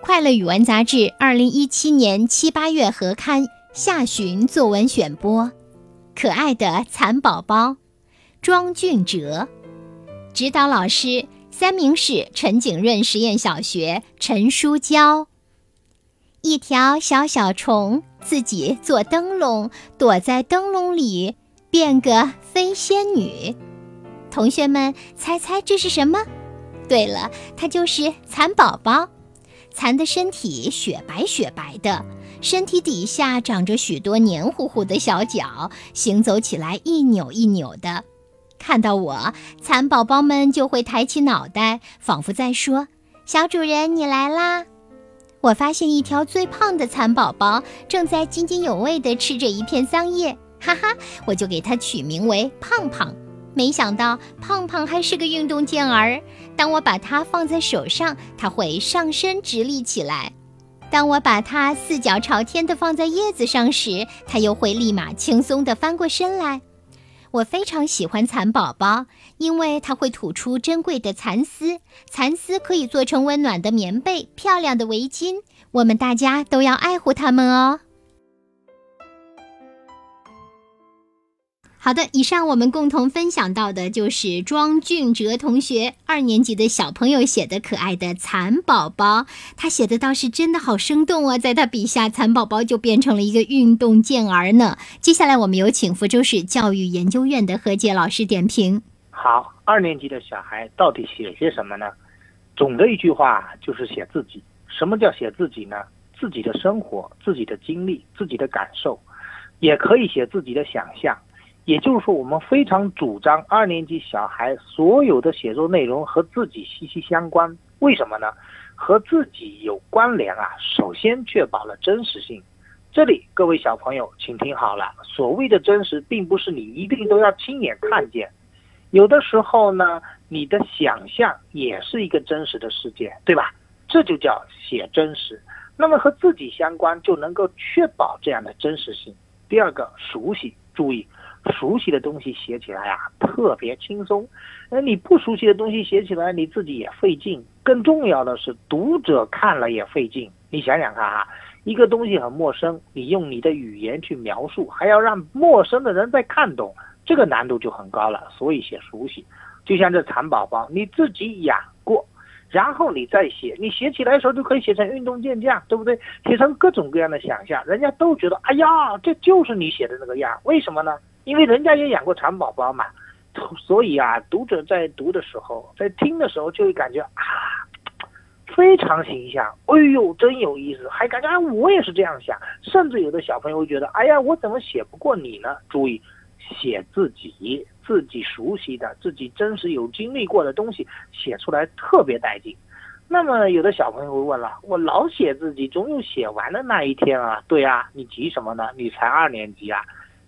快乐语文杂志二零一七年七八月合刊下旬作文选播，可爱的蚕宝宝，庄俊哲，指导老师三明市陈景润实验小学陈淑娇。一条小小虫自己做灯笼，躲在灯笼里变个飞仙女。同学们猜猜这是什么？对了，它就是蚕宝宝。蚕的身体雪白雪白的，身体底下长着许多黏糊糊的小脚，行走起来一扭一扭的。看到我，蚕宝宝们就会抬起脑袋，仿佛在说：“小主人，你来啦！”我发现一条最胖的蚕宝宝正在津津有味地吃着一片桑叶，哈哈，我就给它取名为胖胖。没想到胖胖还是个运动健儿。当我把它放在手上，它会上身直立起来；当我把它四脚朝天地放在叶子上时，它又会立马轻松地翻过身来。我非常喜欢蚕宝宝，因为它会吐出珍贵的蚕丝，蚕丝可以做成温暖的棉被、漂亮的围巾。我们大家都要爱护它们哦。好的，以上我们共同分享到的就是庄俊哲同学二年级的小朋友写的可爱的蚕宝宝，他写的倒是真的好生动啊！在他笔下，蚕宝宝就变成了一个运动健儿呢。接下来，我们有请福州市教育研究院的何杰老师点评。好，二年级的小孩到底写些什么呢？总的一句话就是写自己。什么叫写自己呢？自己的生活、自己的经历、自己的感受，也可以写自己的想象。也就是说，我们非常主张二年级小孩所有的写作内容和自己息息相关。为什么呢？和自己有关联啊。首先确保了真实性。这里各位小朋友，请听好了。所谓的真实，并不是你一定都要亲眼看见，有的时候呢，你的想象也是一个真实的世界，对吧？这就叫写真实。那么和自己相关，就能够确保这样的真实性。第二个，熟悉，注意。熟悉的东西写起来啊，特别轻松。那你不熟悉的东西写起来，你自己也费劲。更重要的是，读者看了也费劲。你想想看啊，一个东西很陌生，你用你的语言去描述，还要让陌生的人再看懂，这个难度就很高了。所以写熟悉，就像这蚕宝宝，你自己养过。然后你再写，你写起来的时候就可以写成运动健将，对不对？写成各种各样的想象，人家都觉得，哎呀，这就是你写的那个样。为什么呢？因为人家也养过蚕宝宝嘛，所以啊，读者在读的时候，在听的时候就会感觉啊，非常形象。哎呦，真有意思，还感觉啊，我也是这样想。甚至有的小朋友会觉得，哎呀，我怎么写不过你呢？注意，写自己。自己熟悉的、自己真实有经历过的东西写出来特别带劲。那么有的小朋友会问了：我老写自己，总有写完的那一天啊？对啊，你急什么呢？你才二年级啊！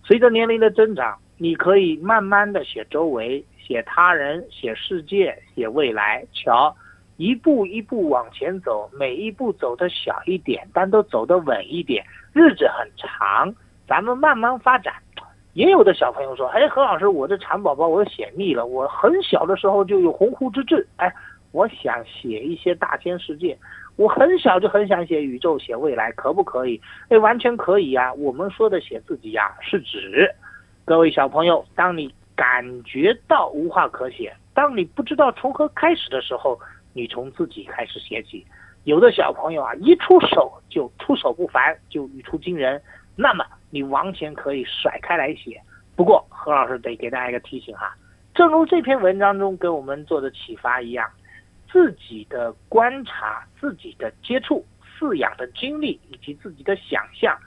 随着年龄的增长，你可以慢慢的写周围、写他人、写世界、写未来。瞧，一步一步往前走，每一步走的小一点，但都走得稳一点。日子很长，咱们慢慢发展。也有的小朋友说：“哎，何老师，我这蚕宝宝我写腻了。我很小的时候就有鸿鹄之志，哎，我想写一些大千世界。我很小就很想写宇宙，写未来，可不可以？哎，完全可以呀。我们说的写自己呀，是指各位小朋友，当你感觉到无话可写，当你不知道从何开始的时候，你从自己开始写起。有的小朋友啊，一出手就出手不凡，就语出惊人。那么。”你完全可以甩开来写，不过何老师得给大家一个提醒哈，正如这篇文章中给我们做的启发一样，自己的观察、自己的接触、饲养的经历以及自己的想象，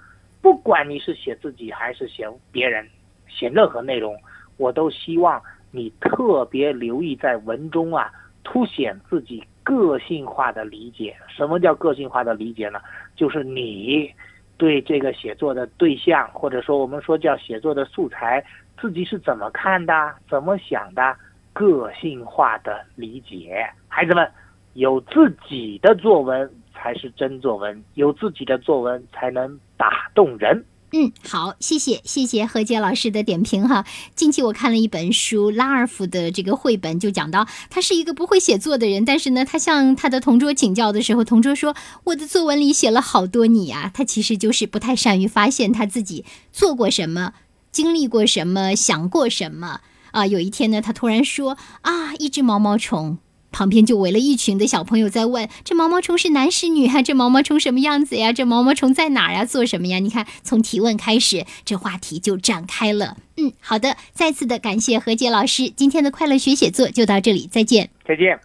不管你是写自己还是写别人，写任何内容，我都希望你特别留意在文中啊，凸显自己个性化的理解。什么叫个性化的理解呢？就是你。对这个写作的对象，或者说我们说叫写作的素材，自己是怎么看的、怎么想的，个性化的理解。孩子们，有自己的作文才是真作文，有自己的作文才能打动人。嗯，好，谢谢谢谢何洁老师的点评哈。近期我看了一本书，拉尔夫的这个绘本就讲到，他是一个不会写作的人，但是呢，他向他的同桌请教的时候，同桌说：“我的作文里写了好多你啊。”他其实就是不太善于发现他自己做过什么、经历过什么、想过什么啊。有一天呢，他突然说：“啊，一只毛毛虫。”旁边就围了一群的小朋友在问：这毛毛虫是男是女啊？这毛毛虫什么样子呀？这毛毛虫在哪儿呀？做什么呀？你看，从提问开始，这话题就展开了。嗯，好的，再次的感谢何洁老师，今天的快乐学写作就到这里，再见，再见。